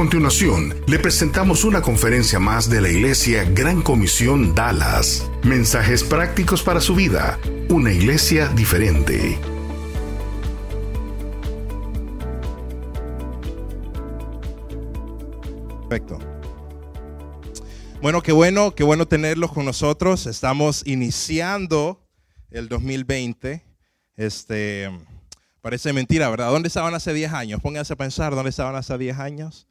A continuación, le presentamos una conferencia más de la Iglesia Gran Comisión Dallas. Mensajes prácticos para su vida. Una iglesia diferente. Perfecto. Bueno, qué bueno, qué bueno tenerlos con nosotros. Estamos iniciando el 2020. Este, parece mentira, ¿verdad? ¿Dónde estaban hace 10 años? Pónganse a pensar, ¿dónde estaban hace 10 años?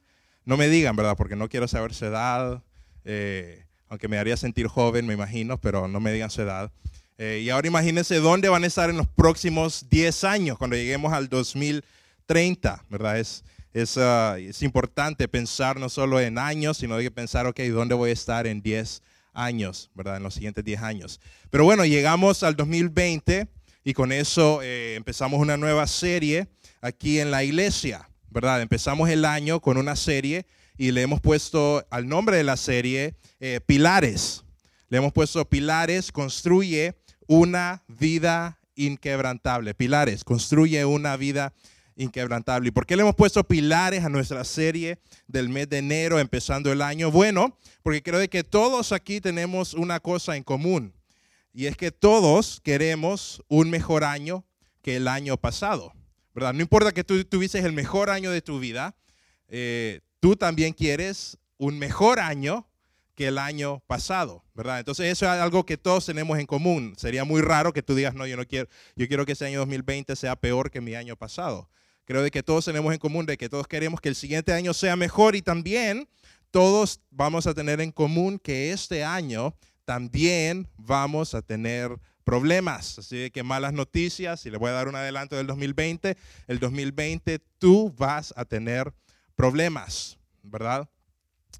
No me digan, ¿verdad? Porque no quiero saber su edad, eh, aunque me haría sentir joven, me imagino, pero no me digan su edad. Eh, y ahora imagínense dónde van a estar en los próximos 10 años, cuando lleguemos al 2030, ¿verdad? Es, es, ah, es importante pensar no solo en años, sino de que pensar, ok, ¿dónde voy a estar en 10 años, ¿verdad? En los siguientes 10 años. Pero bueno, llegamos al 2020 y con eso eh, empezamos una nueva serie aquí en la iglesia, ¿verdad? Empezamos el año con una serie y le hemos puesto al nombre de la serie eh, Pilares. Le hemos puesto Pilares, construye una vida inquebrantable. Pilares, construye una vida inquebrantable. ¿Y por qué le hemos puesto pilares a nuestra serie del mes de enero, empezando el año? Bueno, porque creo que todos aquí tenemos una cosa en común. Y es que todos queremos un mejor año que el año pasado. ¿Verdad? No importa que tú tuvieses el mejor año de tu vida, eh, tú también quieres un mejor año que el año pasado, ¿verdad? Entonces eso es algo que todos tenemos en común. Sería muy raro que tú digas, no, yo no quiero, yo quiero que ese año 2020 sea peor que mi año pasado. Creo de que todos tenemos en común de que todos queremos que el siguiente año sea mejor y también todos vamos a tener en común que este año también vamos a tener problemas. Así que malas noticias, y le voy a dar un adelanto del 2020, el 2020 tú vas a tener problemas, ¿verdad?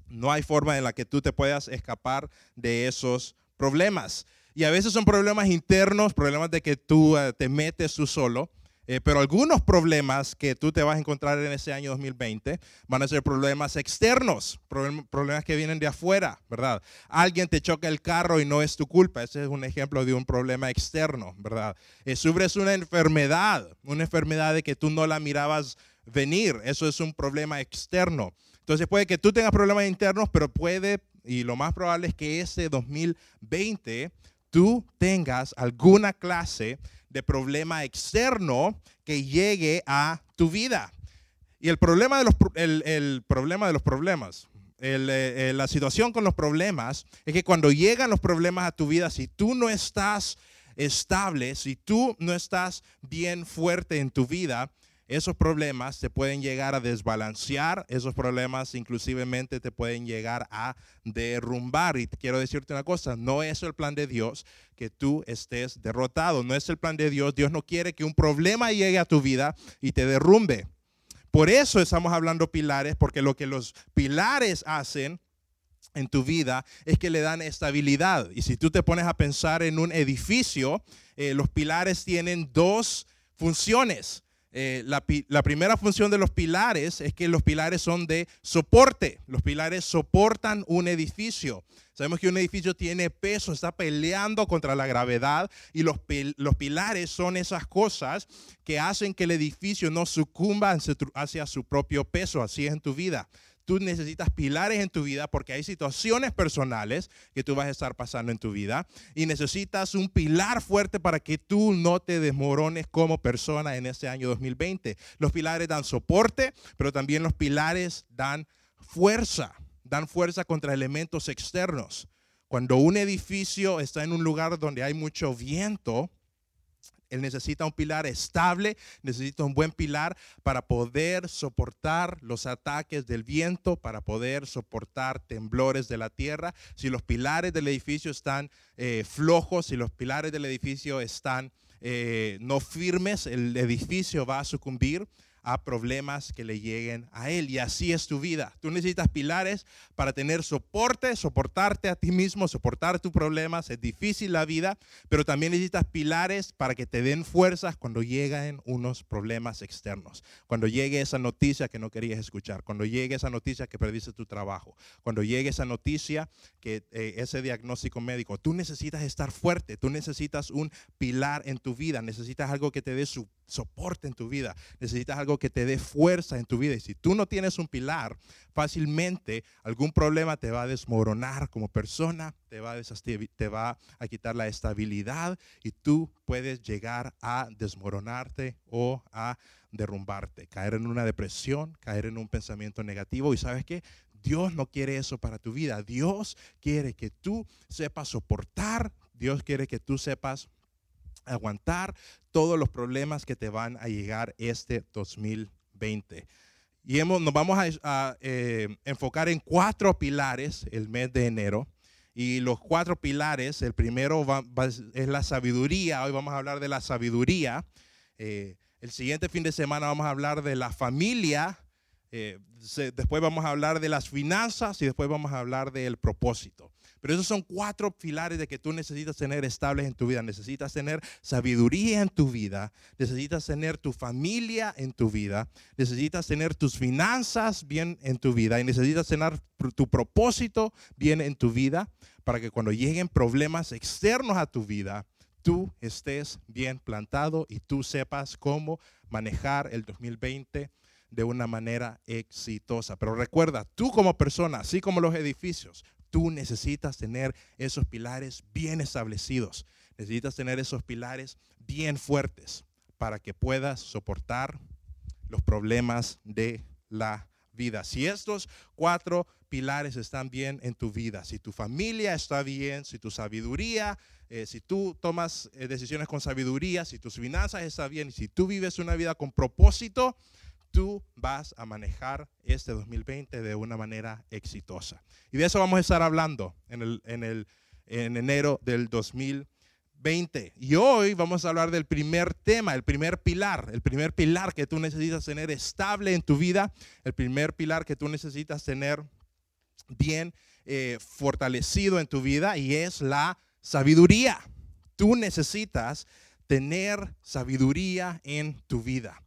No hay forma en la que tú te puedas escapar de esos problemas. Y a veces son problemas internos, problemas de que tú eh, te metes tú solo. Eh, pero algunos problemas que tú te vas a encontrar en ese año 2020 van a ser problemas externos, problemas que vienen de afuera, ¿verdad? Alguien te choca el carro y no es tu culpa. Ese es un ejemplo de un problema externo, ¿verdad? Eh, sufres una enfermedad, una enfermedad de que tú no la mirabas venir. Eso es un problema externo. Entonces puede que tú tengas problemas internos, pero puede, y lo más probable es que ese 2020 tú tengas alguna clase de problema externo que llegue a tu vida. Y el problema de los, el, problema de los problemas, eh, eh, la situación con los problemas, es que cuando llegan los problemas a tu vida, si tú no estás estable, si tú no estás bien fuerte en tu vida, esos problemas te pueden llegar a desbalancear, esos problemas inclusivemente te pueden llegar a derrumbar. Y quiero decirte una cosa, no es el plan de Dios que tú estés derrotado, no es el plan de Dios. Dios no quiere que un problema llegue a tu vida y te derrumbe. Por eso estamos hablando pilares, porque lo que los pilares hacen en tu vida es que le dan estabilidad. Y si tú te pones a pensar en un edificio, eh, los pilares tienen dos funciones. Eh, la, primera función de los pilares es que los pilares son de soporte. Los pilares soportan un edificio. Sabemos que un edificio tiene peso, está peleando contra la gravedad y los, los pilares son esas cosas que hacen que el edificio no sucumba hacia su propio peso. Así es en tu vida tú necesitas pilares en tu vida porque hay situaciones personales que tú vas a estar pasando en tu vida y necesitas un pilar fuerte para que tú no te desmorones como persona en este año 2020. Los pilares dan soporte, pero también los pilares dan fuerza, dan fuerza contra elementos externos. Cuando un edificio está en un lugar donde hay mucho viento, él necesita un pilar estable, necesita un buen pilar para poder soportar los ataques del viento, para poder soportar temblores de la tierra. Si los pilares del edificio están eh, flojos, si los pilares del edificio están eh, no firmes, el edificio va a sucumbir a problemas que le lleguen a Él. Y así es tu vida. Tú necesitas pilares para tener soporte, soportarte a ti mismo, soportar tus problemas. Es difícil la vida, pero también necesitas pilares para que te den fuerzas cuando lleguen unos problemas externos. Cuando llegue esa noticia que no querías escuchar, cuando llegue esa noticia que perdiste tu trabajo, cuando llegue esa noticia que eh, ese diagnóstico médico, tú necesitas estar fuerte, tú necesitas un pilar en tu vida, necesitas algo que te dé su soporte en tu vida, necesitas algo que te dé fuerza en tu vida. Y si tú no tienes un pilar, fácilmente algún problema te va a desmoronar como persona, te va a, te va a quitar la estabilidad y tú puedes llegar a desmoronarte o a derrumbarte, caer en una depresión, caer en un pensamiento negativo. Y sabes qué? Dios no quiere eso para tu vida. Dios quiere que tú sepas soportar. Dios quiere que tú sepas aguantar todos los problemas que te van a llegar este 2020. Y hemos, nos vamos a, eh, enfocar en cuatro pilares el mes de enero. Y los cuatro pilares, el primero es la sabiduría. Hoy vamos a hablar de la sabiduría. Eh, el siguiente fin de semana vamos a hablar de la familia. Eh, después vamos a hablar de las finanzas y después vamos a hablar del propósito. Pero esos son cuatro pilares de que tú necesitas tener estables en tu vida. Necesitas tener sabiduría en tu vida. Necesitas tener tu familia en tu vida. Necesitas tener tus finanzas bien en tu vida. Y necesitas tener tu propósito bien en tu vida para que cuando lleguen problemas externos a tu vida, tú estés bien plantado y tú sepas cómo manejar el 2020 de una manera exitosa. Pero recuerda, tú como persona, así como los edificios, tú necesitas tener esos pilares bien establecidos. Necesitas tener esos pilares bien fuertes para que puedas soportar los problemas de la vida. Si estos cuatro pilares están bien en tu vida, si tu familia está bien, si tu sabiduría, eh, si tú tomas eh, decisiones con sabiduría, si tus finanzas están bien y si tú vives una vida con propósito, tú vas a manejar este 2020 de una manera exitosa. Y de eso vamos a estar hablando en, el, en, el, en enero del 2020. Y hoy vamos a hablar del primer tema, el primer pilar, el primer pilar que tú necesitas tener estable en tu vida, el primer pilar que tú necesitas tener bien eh, fortalecido en tu vida y es la sabiduría. Tú necesitas tener sabiduría en tu vida.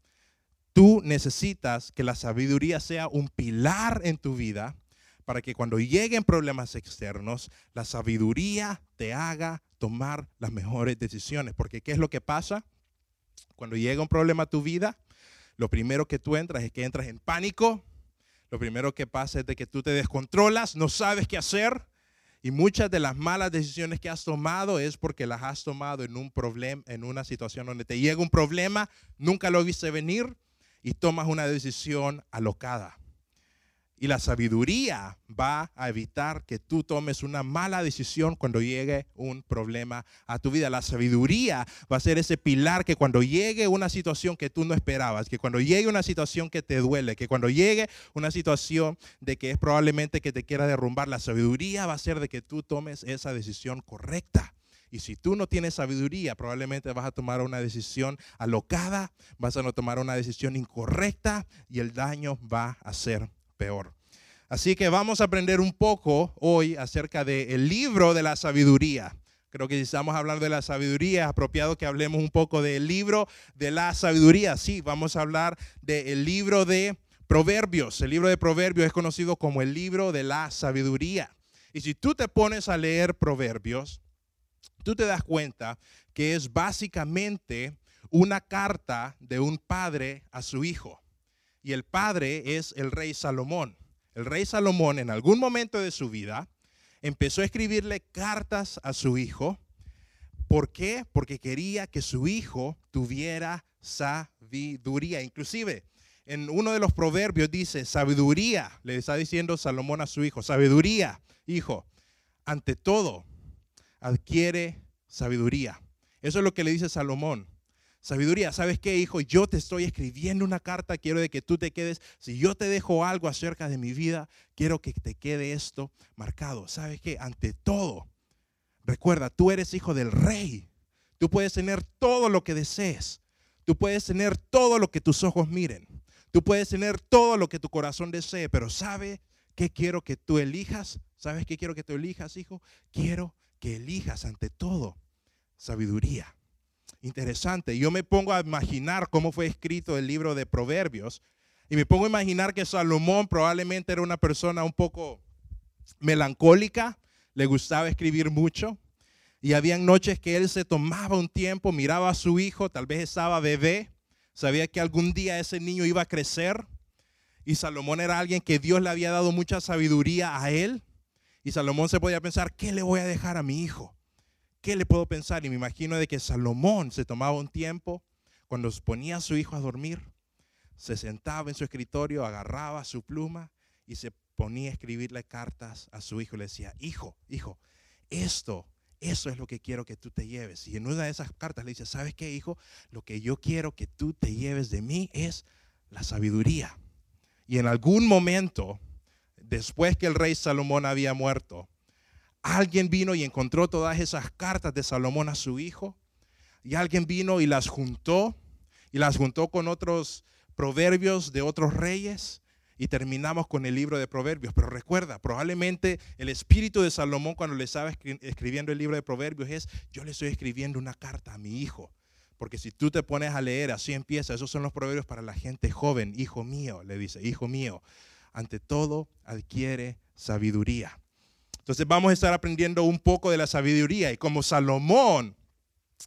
Tú necesitas que la sabiduría sea un pilar en tu vida para que cuando lleguen problemas externos, la sabiduría te haga tomar las mejores decisiones. Porque ¿qué es lo que pasa? Cuando llega un problema a tu vida, lo primero que tú entras es que entras en pánico. Lo primero que pasa es de que tú te descontrolas, no sabes qué hacer. Y muchas de las malas decisiones que has tomado es porque las has tomado en un problema, en una situación donde te llega un problema, nunca lo viste venir y tomas una decisión alocada. Y la sabiduría va a evitar que tú tomes una mala decisión cuando llegue un problema a tu vida. La sabiduría va a ser ese pilar que cuando llegue una situación que tú no esperabas, que cuando llegue una situación que te duele, que cuando llegue una situación de que es probablemente que te quiera derrumbar, la sabiduría va a ser de que tú tomes esa decisión correcta. Y si tú no tienes sabiduría, probablemente vas a tomar una decisión alocada, vas a no tomar una decisión incorrecta y el daño va a ser peor. Así que vamos a aprender un poco hoy acerca del libro de la sabiduría. Creo que si estamos hablando de la sabiduría, es apropiado que hablemos un poco del libro de la sabiduría. Sí, vamos a hablar del libro de Proverbios. El libro de Proverbios es conocido como el libro de la sabiduría. Y si tú te pones a leer Proverbios, tú te das cuenta que es básicamente una carta de un padre a su hijo. Y el padre es el rey Salomón. El rey Salomón en algún momento de su vida empezó a escribirle cartas a su hijo. ¿Por qué? Porque quería que su hijo tuviera sabiduría. Inclusive en uno de los proverbios dice, sabiduría, le está diciendo Salomón a su hijo, sabiduría, hijo, ante todo adquiere sabiduría. Eso es lo que le dice Salomón. Sabiduría, ¿sabes qué, hijo? Yo te estoy escribiendo una carta, quiero de que tú te quedes. Si yo te dejo algo acerca de mi vida, quiero que te quede esto marcado. ¿Sabes qué? Ante todo, recuerda, tú eres hijo del rey. Tú puedes tener todo lo que desees. Tú puedes tener todo lo que tus ojos miren. Tú puedes tener todo lo que tu corazón desee, pero ¿sabe qué quiero que tú elijas? ¿Sabes qué quiero que tú elijas, hijo? Quiero que elijas ante todo sabiduría. Interesante. Yo me pongo a imaginar cómo fue escrito el libro de Proverbios y me pongo a imaginar que Salomón probablemente era una persona un poco melancólica, le gustaba escribir mucho. Y habían noches que él se tomaba un tiempo, miraba a su hijo, tal vez estaba bebé, sabía que algún día ese niño iba a crecer. Y Salomón era alguien que Dios le había dado mucha sabiduría a él. Y Salomón se podía pensar, ¿qué le voy a dejar a mi hijo? ¿Qué le puedo pensar? Y me imagino de que Salomón se tomaba un tiempo cuando ponía a su hijo a dormir, se sentaba en su escritorio, agarraba su pluma y se ponía a escribirle cartas a su hijo. Le decía, hijo, hijo, esto, eso es lo que quiero que tú te lleves. Y en una de esas cartas le dice, ¿sabes qué, hijo? Lo que yo quiero que tú te lleves de mí es la sabiduría. Y en algún momento, después que el rey Salomón había muerto, alguien vino y encontró todas esas cartas de Salomón a su hijo. Y alguien vino y las juntó y las juntó con otros proverbios de otros reyes y terminamos con el libro de Proverbios. Pero recuerda, probablemente el espíritu de Salomón cuando le estaba escribiendo el libro de Proverbios es, yo le estoy escribiendo una carta a mi hijo. Porque si tú te pones a leer, así empieza, esos son los proverbios para la gente joven. Hijo mío, le dice, hijo mío, ante todo adquiere sabiduría. Entonces vamos a estar aprendiendo un poco de la sabiduría. Y como Salomón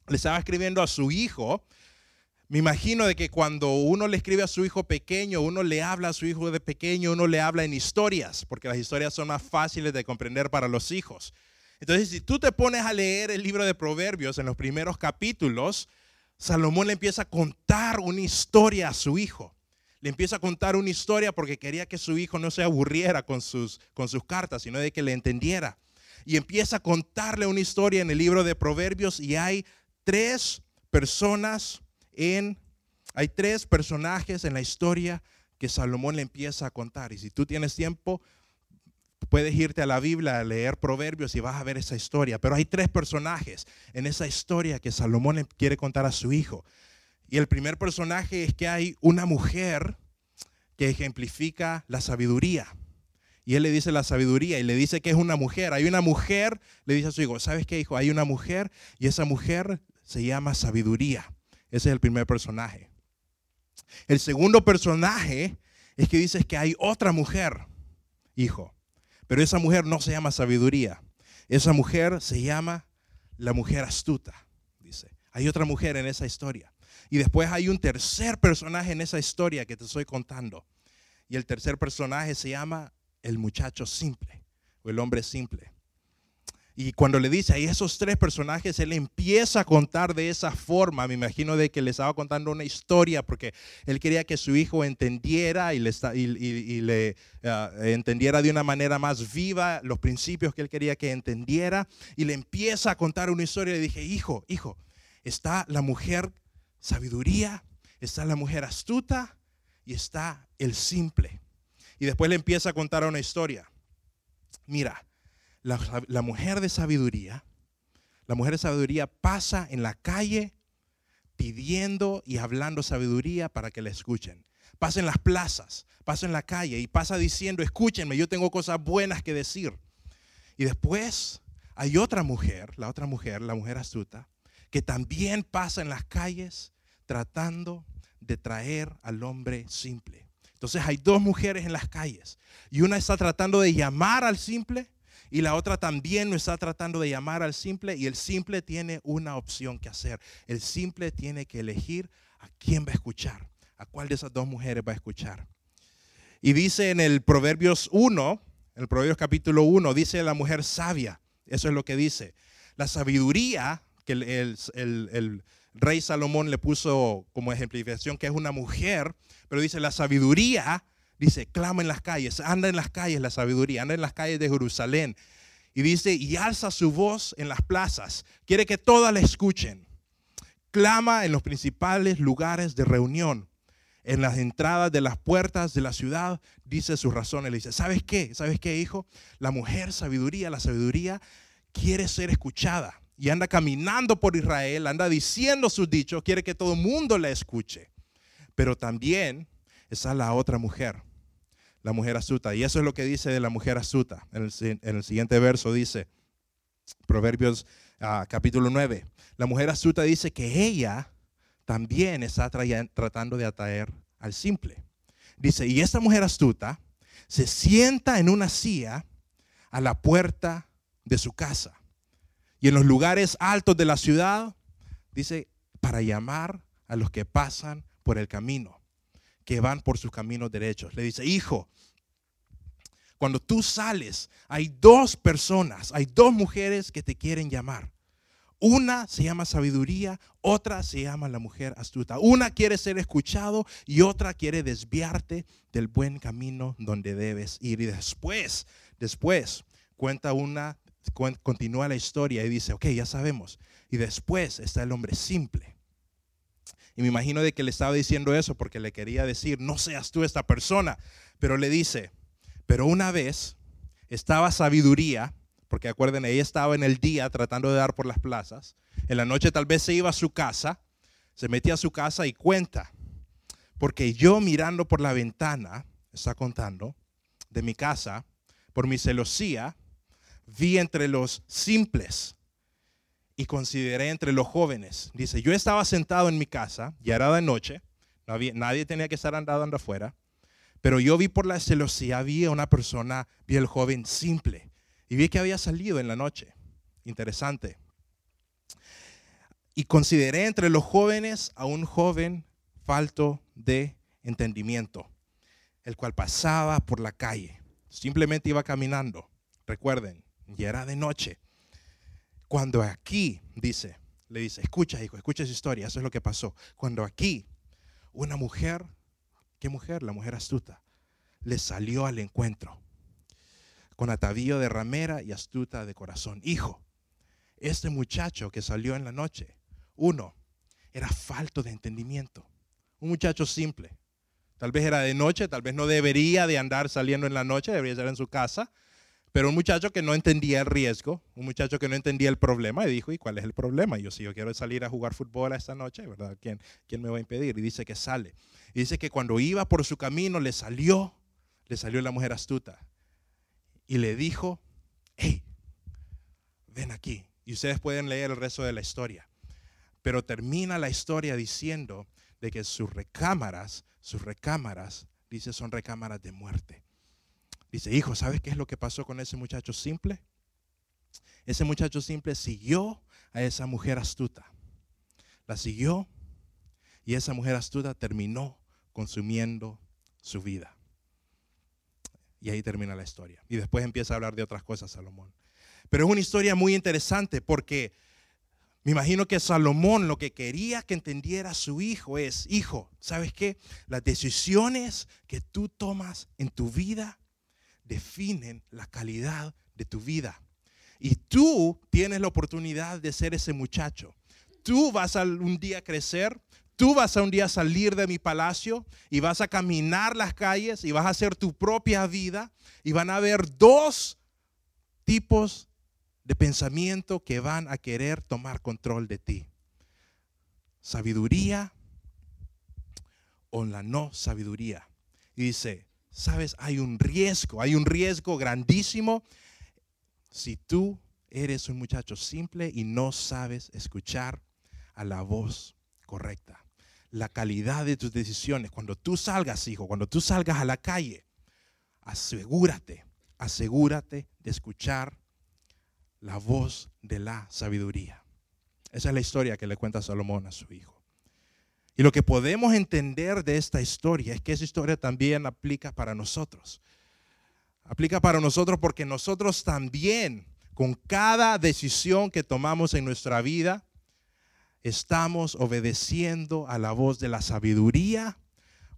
le estaba escribiendo a su hijo, me imagino de que cuando uno le escribe a su hijo pequeño, uno le habla a su hijo de pequeño, uno le habla en historias, porque las historias son más fáciles de comprender para los hijos. Entonces, si tú te pones a leer el libro de Proverbios en los primeros capítulos, Salomón le empieza a contar una historia a su hijo. Empieza a contar una historia porque quería que su hijo no se aburriera con sus, con sus cartas, sino de que le entendiera. Y empieza a contarle una historia en el libro de Proverbios y hay tres personas hay tres personajes en la historia que Salomón le empieza a contar. Y si tú tienes tiempo, puedes irte a la Biblia a leer Proverbios y vas a ver esa historia. Pero hay tres personajes en esa historia que Salomón le quiere contar a su hijo. Y el primer personaje es que hay una mujer que ejemplifica la sabiduría. Y él le dice la sabiduría y le dice que es una mujer. Hay una mujer, le dice a su hijo, ¿sabes qué, hijo? Hay una mujer y esa mujer se llama sabiduría. Ese es el primer personaje. El segundo personaje es que dices que hay otra mujer, hijo. Pero esa mujer no se llama sabiduría. Esa mujer se llama la mujer astuta, dice. Hay otra mujer en esa historia. Y después hay un tercer personaje en esa historia que te estoy contando. Y el tercer personaje se llama el muchacho simple o el hombre simple. Y cuando le dice a esos tres personajes, él empieza a contar de esa forma. Me imagino de que le estaba contando una historia porque él quería que su hijo entendiera y le, ah, entendiera de una manera más viva los principios que él quería que entendiera. Y le empieza a contar una historia. Le dije, hijo, hijo, está la mujer sabiduría, está la mujer astuta y está el simple. Y después le empieza a contar una historia. Mira, la, mujer de sabiduría, la mujer de sabiduría pasa en la calle pidiendo y hablando sabiduría para que la escuchen. Pasa en las plazas, pasa en la calle y pasa diciendo, escúchenme, yo tengo cosas buenas que decir. Y después hay otra mujer, la otra mujer, la mujer astuta, que también pasa en las calles tratando de traer al hombre simple. Entonces hay dos mujeres en las calles y una está tratando de llamar al simple y la otra también está tratando de llamar al simple y el simple tiene una opción que hacer. El simple tiene que elegir a quién va a escuchar, a cuál de esas dos mujeres va a escuchar. Y dice en el Proverbios 1, el Proverbios capítulo 1, dice la mujer sabia. Eso es lo que dice. La sabiduría que el rey Salomón le puso como ejemplificación, que es una mujer, pero dice la sabiduría Dice, clama en las calles, anda en las calles la sabiduría, anda en las calles de Jerusalén. Y dice, y alza su voz en las plazas. Quiere que todas la escuchen. Clama en los principales lugares de reunión, en las entradas de las puertas de la ciudad, dice sus razones. Le dice, ¿sabes qué? ¿Sabes qué, hijo? La mujer sabiduría, la sabiduría quiere ser escuchada. Y anda caminando por Israel, anda diciendo sus dichos, quiere que todo el mundo la escuche. Pero también está la otra mujer, la mujer astuta. Y eso es lo que dice de la mujer astuta. En el, siguiente verso dice, Proverbios ah, capítulo 9, la mujer astuta dice que ella también está tratando de atraer al simple. Dice, y esta mujer astuta se sienta en una silla a la puerta de su casa. Y en los lugares altos de la ciudad, dice, para llamar a los que pasan por el camino, que van por sus caminos derechos. Le dice, hijo, cuando tú sales, hay dos personas, hay dos mujeres que te quieren llamar. Una se llama sabiduría, otra se llama la mujer astuta. Una quiere ser escuchado y otra quiere desviarte del buen camino donde debes ir. Y después, después, cuenta una, continúa la historia y dice, ok, ya sabemos. Y después está el hombre simple. Y me imagino de que le estaba diciendo eso porque le quería decir, no seas tú esta persona. Pero le dice, pero una vez estaba sabiduría porque acuerden, ella estaba en el día tratando de dar por las plazas, en la noche tal vez se iba a su casa, se metía a su casa y cuenta, porque yo mirando por la ventana, está contando, de mi casa, por mi celosía, vi entre los simples y consideré entre los jóvenes. Dice, yo estaba sentado en mi casa, ya era de noche, no había, nadie tenía que estar andando afuera, pero yo vi por la celosía, había una persona, vi el joven simple, y vi que había salido en la noche. Interesante. Y consideré entre los jóvenes a un joven falto de entendimiento, el cual pasaba por la calle. Simplemente iba caminando. Recuerden, ya era de noche. Cuando aquí, dice, le dice, escucha, hijo, escucha esa historia, eso es lo que pasó. Cuando aquí una mujer, ¿qué mujer? La mujer astuta, le salió al encuentro con atavío de ramera y astuta de corazón. Hijo, este muchacho que salió en la noche, uno, era falto de entendimiento. Un muchacho simple. Tal vez era de noche, tal vez no debería de andar saliendo en la noche, debería estar en su casa. Pero un muchacho que no entendía el riesgo, un muchacho que no entendía el problema y dijo, ¿y cuál es el problema? Yo si yo quiero salir a jugar fútbol esta noche, ¿verdad? ¿Quién, ¿Quién me va a impedir? Y dice que sale. Y dice que cuando iba por su camino le salió, le salió la mujer astuta y le dijo, hey, ven aquí. Y ustedes pueden leer el resto de la historia. Pero termina la historia diciendo de que sus recámaras, sus recámaras, dice, son recámaras de muerte. Dice, hijo, ¿sabes qué es lo que pasó con ese muchacho simple? Ese muchacho simple siguió a esa mujer astuta. La siguió y esa mujer astuta terminó consumiendo su vida. Y ahí termina la historia. Y después empieza a hablar de otras cosas Salomón. Pero es una historia muy interesante porque me imagino que Salomón lo que quería que entendiera su hijo es, hijo, ¿sabes qué? Las decisiones que tú tomas en tu vida definen la calidad de tu vida. Y tú tienes la oportunidad de ser ese muchacho. Tú vas a un día crecer, Tú vas a un día salir de mi palacio y vas a caminar las calles y vas a hacer tu propia vida y van a haber dos tipos de pensamiento que van a querer tomar control de ti. Sabiduría o la no sabiduría. Y dice, sabes, hay un riesgo, hay un riesgo grandísimo si tú eres un muchacho simple y no sabes escuchar a la voz correcta la calidad de tus decisiones. Cuando tú salgas, hijo, cuando tú salgas a la calle, asegúrate, asegúrate de escuchar la voz de la sabiduría. Esa es la historia que le cuenta Salomón a su hijo. Y lo que podemos entender de esta historia es que esa historia también aplica para nosotros. Aplica para nosotros porque nosotros también, con cada decisión que tomamos en nuestra vida, estamos obedeciendo a la voz de la sabiduría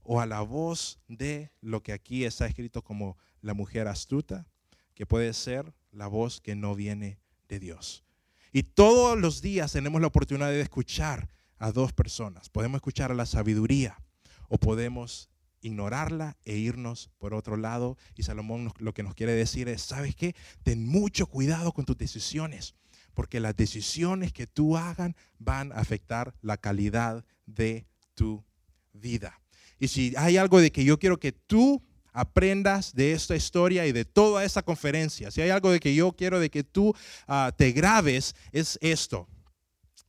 o a la voz de lo que aquí está escrito como la mujer astuta, que puede ser la voz que no viene de Dios. Y todos los días tenemos la oportunidad de escuchar a dos personas. Podemos escuchar a la sabiduría o podemos ignorarla e irnos por otro lado. Y Salomón lo que nos quiere decir es, ¿sabes qué? Ten mucho cuidado con tus decisiones porque las decisiones que tú hagan van a afectar la calidad de tu vida. Y si hay algo de que yo quiero que tú aprendas de esta historia y de toda esta conferencia, si hay algo de que yo quiero de que tú ah, te grabes, es esto.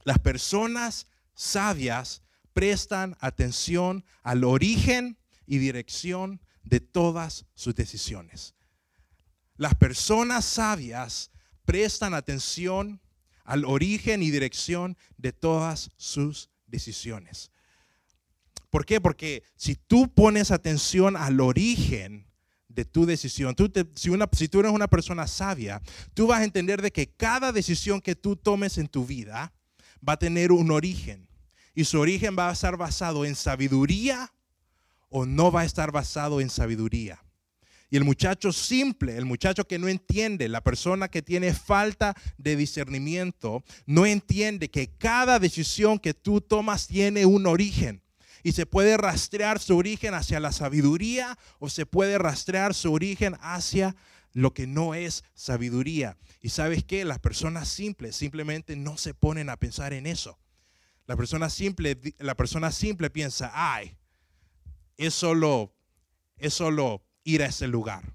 Las personas sabias prestan atención al origen y dirección de todas sus decisiones. Las personas sabias prestan atención al origen y dirección de todas sus decisiones. ¿Por qué? Porque si tú pones atención al origen de tu decisión, si, una, si tú eres una persona sabia, tú vas a entender de que cada decisión que tú tomes en tu vida va a tener un origen. Y su origen va a estar basado en sabiduría o no va a estar basado en sabiduría. Y el muchacho simple, el muchacho que no entiende, la persona que tiene falta de discernimiento, no entiende que cada decisión que tú tomas tiene un origen. Y se puede rastrear su origen hacia la sabiduría o se puede rastrear su origen hacia lo que no es sabiduría. Y sabes qué, las personas simples simplemente no se ponen a pensar en eso. La persona simple, la persona simple piensa, ay, es solo, es solo ir a ese lugar.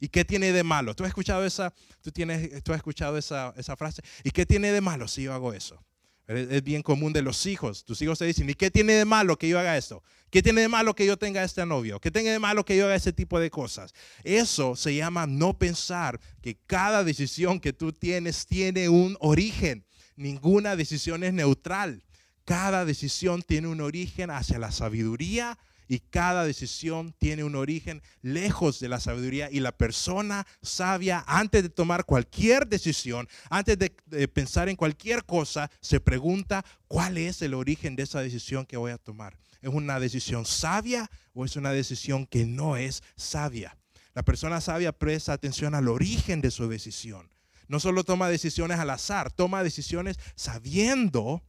¿Y qué tiene de malo? ¿Tú has escuchado esa, tú tienes, tú has escuchado esa, esa frase? ¿Y qué tiene de malo si yo hago eso? Es bien común de los hijos. Tus hijos te dicen, ¿y qué tiene de malo que yo haga esto? ¿Qué tiene de malo que yo tenga este novio? ¿Qué tiene de malo que yo haga ese tipo de cosas? Eso se llama no pensar que cada decisión que tú tienes tiene un origen. Ninguna decisión es neutral. Cada decisión tiene un origen hacia la sabiduría y cada decisión tiene un origen lejos de la sabiduría y la persona sabia antes de tomar cualquier decisión, antes de, pensar en cualquier cosa, se pregunta cuál es el origen de esa decisión que voy a tomar. ¿Es una decisión sabia o es una decisión que no es sabia? La persona sabia presta atención al origen de su decisión. No solo toma decisiones al azar, toma decisiones sabiendo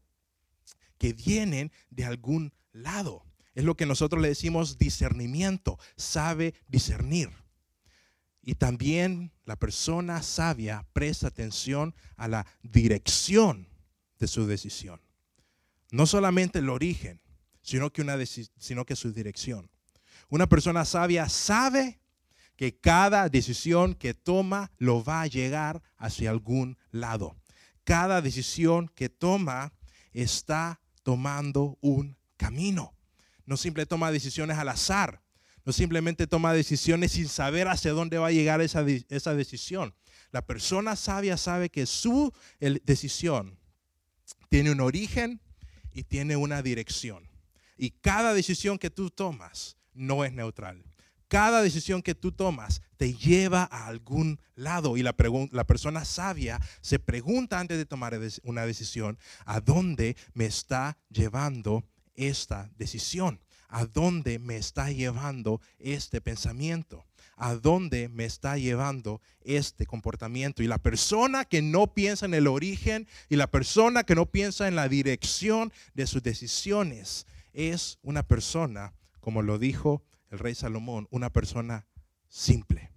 que vienen de algún lado. Es lo que nosotros le decimos discernimiento, sabe discernir. Y también la persona sabia presta atención a la dirección de su decisión. No solamente el origen, sino que, una sino que su dirección. Una persona sabia sabe que cada decisión que toma lo va a llegar hacia algún lado. Cada decisión que toma está tomando un camino no simplemente toma decisiones al azar, no simplemente toma decisiones sin saber hacia dónde va a llegar esa, esa decisión. La persona sabia sabe que su decisión tiene un origen y tiene una dirección. Y cada decisión que tú tomas no es neutral. Cada decisión que tú tomas te lleva a algún lado. Y la, persona sabia se pregunta antes de tomar una decisión, ¿a dónde me está llevando esta decisión? ¿A dónde me está llevando este pensamiento? ¿A dónde me está llevando este comportamiento? Y la persona que no piensa en el origen y la persona que no piensa en la dirección de sus decisiones es una persona, como lo dijo el rey Salomón, una persona simple,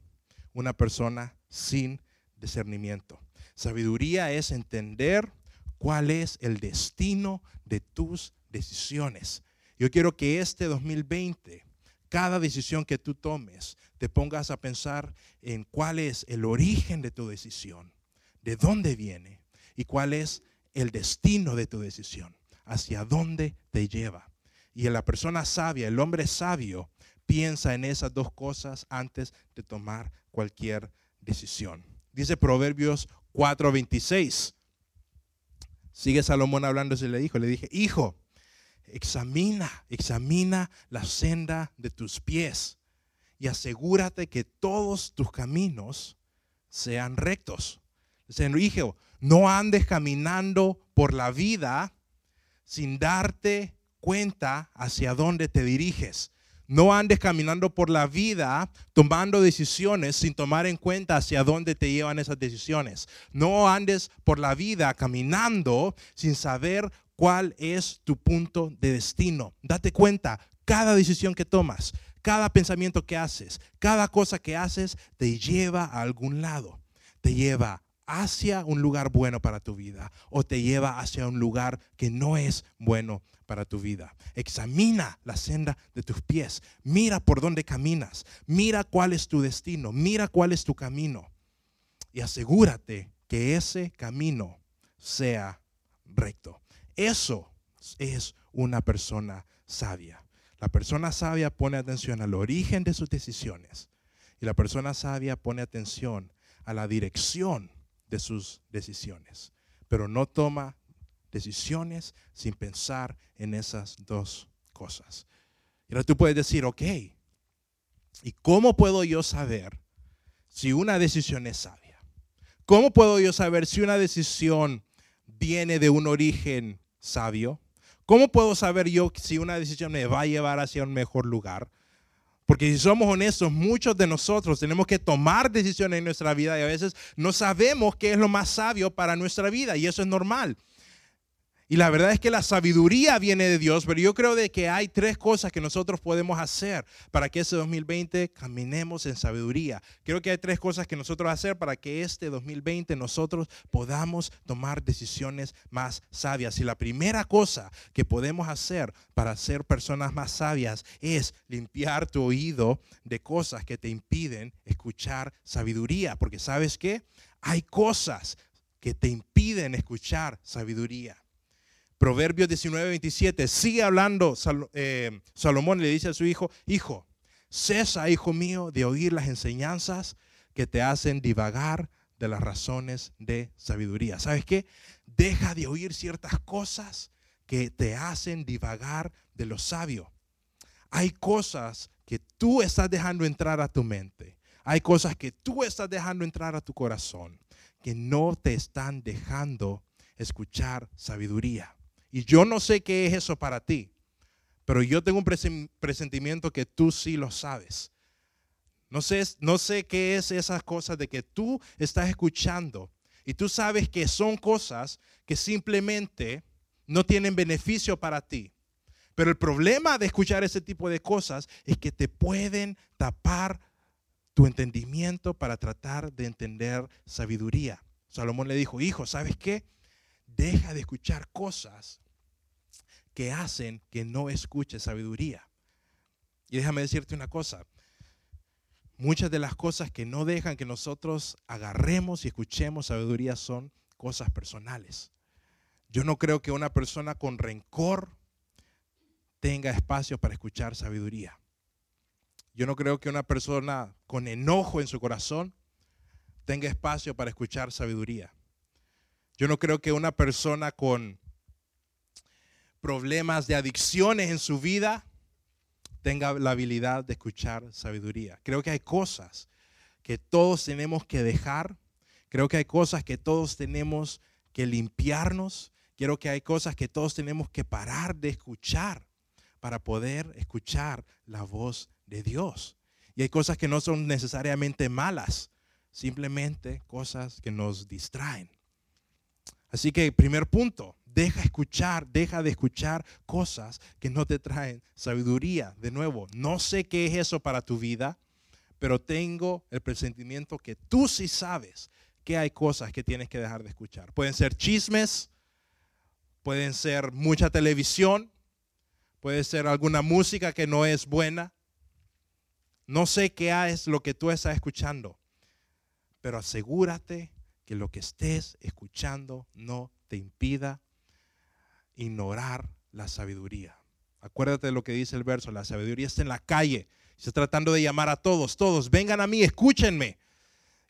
una persona sin discernimiento. Sabiduría es entender cuál es el destino de tus decisiones. Yo quiero que este 2020, cada decisión que tú tomes, te pongas a pensar en cuál es el origen de tu decisión, de dónde viene y cuál es el destino de tu decisión, hacia dónde te lleva. Y la persona sabia, el hombre sabio, piensa en esas dos cosas antes de tomar cualquier decisión. Dice Proverbios 4:26. Sigue Salomón hablando y le dijo, le dije, hijo, examina, examina la senda de tus pies y asegúrate que todos tus caminos sean rectos. Hijo, no andes caminando por la vida sin darte cuenta hacia dónde te diriges. No andes caminando por la vida tomando decisiones sin tomar en cuenta hacia dónde te llevan esas decisiones. No andes por la vida caminando sin saber cuál es tu punto de destino. Date cuenta, cada decisión que tomas, cada pensamiento que haces, cada cosa que haces te lleva a algún lado. Te lleva hacia un lugar bueno para tu vida o te lleva hacia un lugar que no es bueno para tu vida. Examina la senda de tus pies. Mira por dónde caminas. Mira cuál es tu destino. Mira cuál es tu camino. Y asegúrate que ese camino sea recto. Eso es una persona sabia. La persona sabia pone atención al origen de sus decisiones y la persona sabia pone atención a la dirección de sus decisiones, pero no toma decisiones sin pensar en esas dos cosas. Y ahora tú puedes decir, ok, ¿y cómo puedo yo saber si una decisión es sabia? ¿Cómo puedo yo saber si una decisión viene de un origen sabio? ¿Cómo puedo saber yo si una decisión me va a llevar hacia un mejor lugar? Porque si somos honestos, muchos de nosotros tenemos que tomar decisiones en nuestra vida y a veces no sabemos qué es lo más sabio para nuestra vida y eso es normal. Y la verdad es que la sabiduría viene de Dios, pero yo creo de que hay tres cosas que nosotros podemos hacer para que ese 2020 caminemos en sabiduría. Creo que hay tres cosas que nosotros hacer para que este 2020 nosotros podamos tomar decisiones más sabias. Y la primera cosa que podemos hacer para ser personas más sabias es limpiar tu oído de cosas que te impiden escuchar sabiduría. Porque sabes qué? Hay cosas que te impiden escuchar sabiduría. Proverbios 19, 27, sigue hablando eh, Salomón le dice a su hijo, hijo, cesa, hijo mío, de oír las enseñanzas que te hacen divagar de las razones de sabiduría. ¿Sabes qué? Deja de oír ciertas cosas que te hacen divagar de lo sabio. Hay cosas que tú estás dejando entrar a tu mente. Hay cosas que tú estás dejando entrar a tu corazón que no te están dejando escuchar sabiduría. Y yo no sé qué es eso para ti, pero yo tengo un presentimiento que tú sí lo sabes. No sé, no sé qué es esas cosas de que tú estás escuchando y tú sabes que son cosas que simplemente no tienen beneficio para ti. Pero el problema de escuchar ese tipo de cosas es que te pueden tapar tu entendimiento para tratar de entender sabiduría. Salomón le dijo, hijo, ¿sabes qué? Deja de escuchar cosas que hacen que no escuches sabiduría. Y déjame decirte una cosa, muchas de las cosas que no dejan que nosotros agarremos y escuchemos sabiduría son cosas personales. Yo no creo que una persona con rencor tenga espacio para escuchar sabiduría. Yo no creo que una persona con enojo en su corazón tenga espacio para escuchar sabiduría. Yo no creo que una persona con problemas de adicciones en su vida, tenga la habilidad de escuchar sabiduría. Creo que hay cosas que todos tenemos que dejar. Creo que hay cosas que todos tenemos que limpiarnos. Creo que hay cosas que todos tenemos que parar de escuchar para poder escuchar la voz de Dios. Y hay cosas que no son necesariamente malas, simplemente cosas que nos distraen. Así que primer punto, Deja escuchar, deja de escuchar cosas que no te traen sabiduría. De nuevo, no sé qué es eso para tu vida, pero tengo el presentimiento que tú sí sabes que hay cosas que tienes que dejar de escuchar. Pueden ser chismes, pueden ser mucha televisión, puede ser alguna música que no es buena. No sé qué es lo que tú estás escuchando, pero asegúrate que lo que estés escuchando no te impida ignorar la sabiduría. Acuérdate de lo que dice el verso, la sabiduría está en la calle, está tratando de llamar a todos, todos, vengan a mí, escúchenme.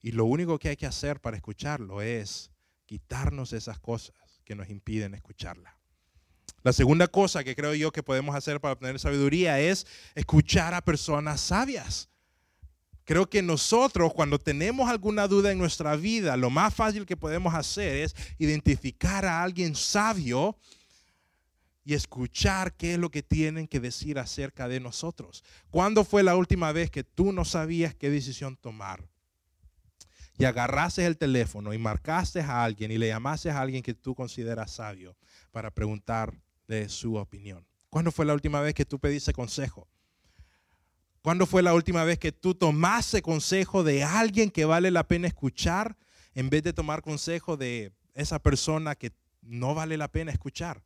Y lo único que hay que hacer para escucharlo es quitarnos esas cosas que nos impiden escucharla. La segunda cosa que creo yo que podemos hacer para obtener sabiduría es escuchar a personas sabias. Creo que nosotros cuando tenemos alguna duda en nuestra vida, lo más fácil que podemos hacer es identificar a alguien sabio y escuchar qué es lo que tienen que decir acerca de nosotros. ¿Cuándo fue la última vez que tú no sabías qué decisión tomar? Y agarraste el teléfono y marcaste a alguien y le llamaste a alguien que tú consideras sabio para preguntarle su opinión. ¿Cuándo fue la última vez que tú pediste consejo? ¿Cuándo fue la última vez que tú tomaste consejo de alguien que vale la pena escuchar en vez de tomar consejo de esa persona que no vale la pena escuchar.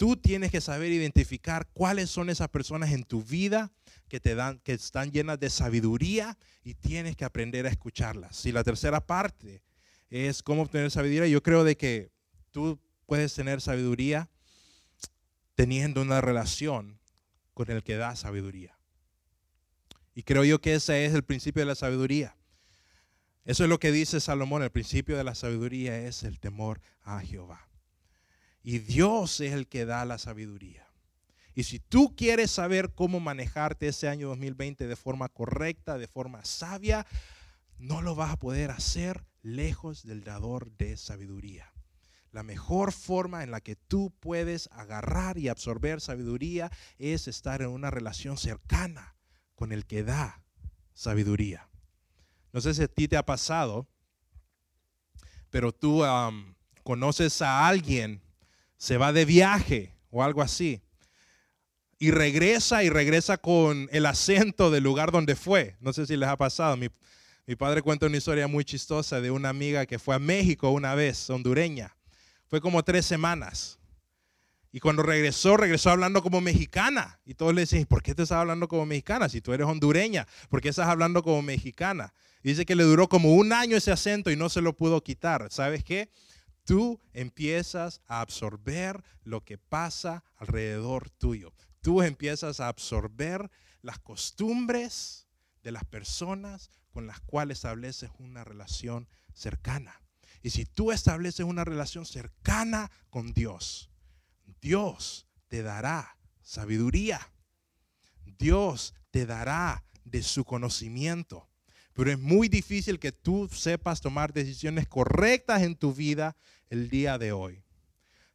Tú tienes que saber identificar cuáles son esas personas en tu vida que te dan, que están llenas de sabiduría y tienes que aprender a escucharlas. Si la tercera parte es cómo obtener sabiduría, yo creo de que tú puedes tener sabiduría teniendo una relación con el que da sabiduría. Y creo yo que ese es el principio de la sabiduría. Eso es lo que dice Salomón, el principio de la sabiduría es el temor a Jehová. Y Dios es el que da la sabiduría. Y si tú quieres saber cómo manejarte ese año 2020 de forma correcta, de forma sabia, no lo vas a poder hacer lejos del dador de sabiduría. La mejor forma en la que tú puedes agarrar y absorber sabiduría es estar en una relación cercana con el que da sabiduría. No sé si a ti te ha pasado, pero tú conoces a alguien se va de viaje o algo así. Y regresa y regresa con el acento del lugar donde fue. No sé si les ha pasado. Mi, mi padre cuenta una historia muy chistosa de una amiga que fue a México una vez, hondureña. Fue como tres semanas. Y cuando regresó, regresó hablando como mexicana. Y todos le decían, ¿por qué te estás hablando como mexicana? Si tú eres hondureña, ¿por qué estás hablando como mexicana? dice que le duró como un año ese acento y no se lo pudo quitar. ¿Sabes qué? Tú empiezas a absorber lo que pasa alrededor tuyo. Tú empiezas a absorber las costumbres de las personas con las cuales estableces una relación cercana. Y si tú estableces una relación cercana con Dios, Dios te dará sabiduría. Dios te dará de su conocimiento. Pero es muy difícil que tú sepas tomar decisiones correctas en tu vida el día de hoy.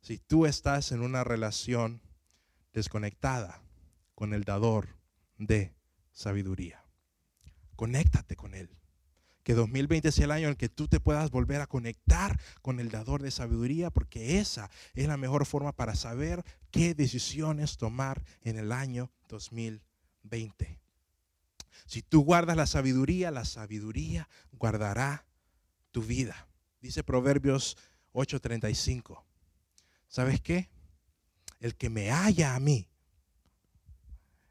Si tú estás en una relación desconectada con el dador de sabiduría, conéctate con él. Que 2020 sea el año en que tú te puedas volver a conectar con el dador de sabiduría, porque esa es la mejor forma para saber qué decisiones tomar en el año 2020. Si tú guardas la sabiduría, la sabiduría guardará tu vida. Dice Proverbios 8:35. ¿Sabes qué? El que me haya a mí,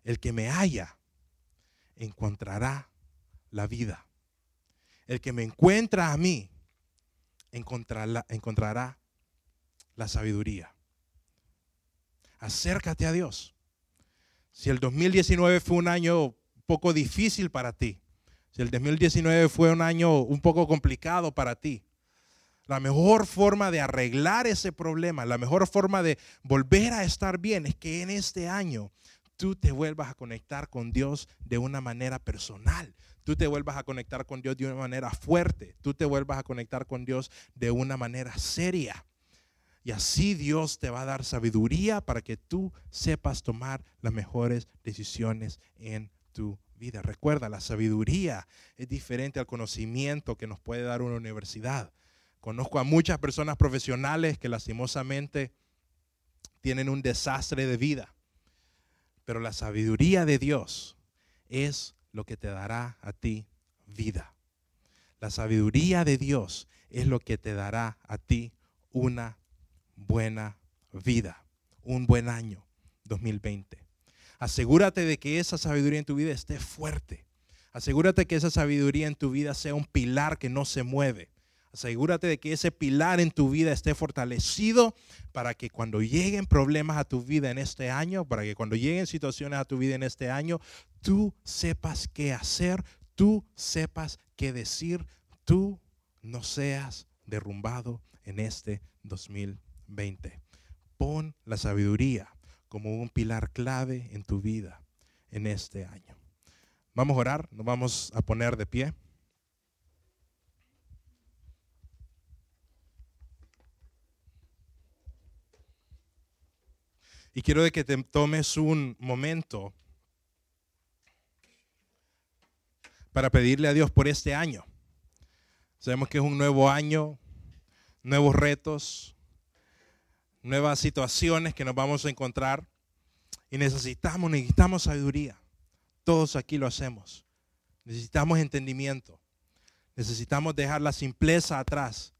el que me haya, encontrará la vida. El que me encuentra a mí, encontrará, encontrará la sabiduría. Acércate a Dios. Si el 2019 fue un año poco difícil para ti, si el 2019 fue un año un poco complicado para ti, la mejor forma de arreglar ese problema, la mejor forma de volver a estar bien es que en este año tú te vuelvas a conectar con Dios de una manera personal. Tú te vuelvas a conectar con Dios de una manera fuerte. Tú te vuelvas a conectar con Dios de una manera seria. Y así Dios te va a dar sabiduría para que tú sepas tomar las mejores decisiones en tu vida. Recuerda, la sabiduría es diferente al conocimiento que nos puede dar una universidad. Conozco a muchas personas profesionales que lastimosamente tienen un desastre de vida. Pero la sabiduría de Dios es lo que te dará a ti vida. La sabiduría de Dios es lo que te dará a ti una buena vida, un buen año 2020. Asegúrate de que esa sabiduría en tu vida esté fuerte. Asegúrate que esa sabiduría en tu vida sea un pilar que no se mueve. Asegúrate de que ese pilar en tu vida esté fortalecido para que cuando lleguen problemas a tu vida en este año, para que cuando lleguen situaciones a tu vida en este año, tú sepas qué hacer, tú sepas qué decir, tú no seas derrumbado en este 2020. Pon la sabiduría como un pilar clave en tu vida en este año. Vamos a orar, nos vamos a poner de pie. Y quiero que te tomes un momento para pedirle a Dios por este año. Sabemos que es un nuevo año, nuevos retos, nuevas situaciones que nos vamos a encontrar y necesitamos, necesitamos sabiduría. Todos aquí lo hacemos. Necesitamos entendimiento. Necesitamos dejar la simpleza atrás.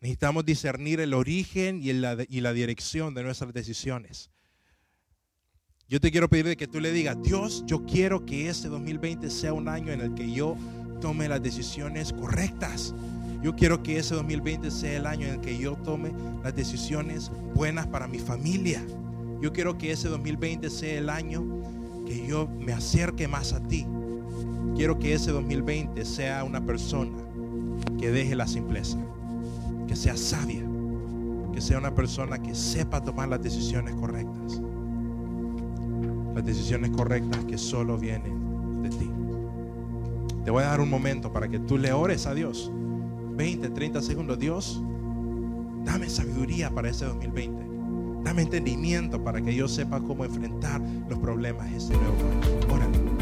Necesitamos discernir el origen y la, y la dirección de nuestras decisiones. Yo te quiero pedir que tú le digas, Dios, yo quiero que este 2020 sea un año en el que yo tome las decisiones correctas. Yo quiero que ese 2020 sea el año en el que yo tome las decisiones buenas para mi familia. Yo quiero que ese 2020 sea el año que yo me acerque más a ti. Quiero que ese 2020 sea una persona que deje la simpleza, que sea sabia, que sea una persona que sepa tomar las decisiones correctas. Las decisiones correctas que solo vienen de ti. Te voy a dar un momento para que tú le ores a Dios. 20, 30 segundos. Dios, dame sabiduría para ese 2020. Dame entendimiento para que yo sepa cómo enfrentar los problemas este nuevo año.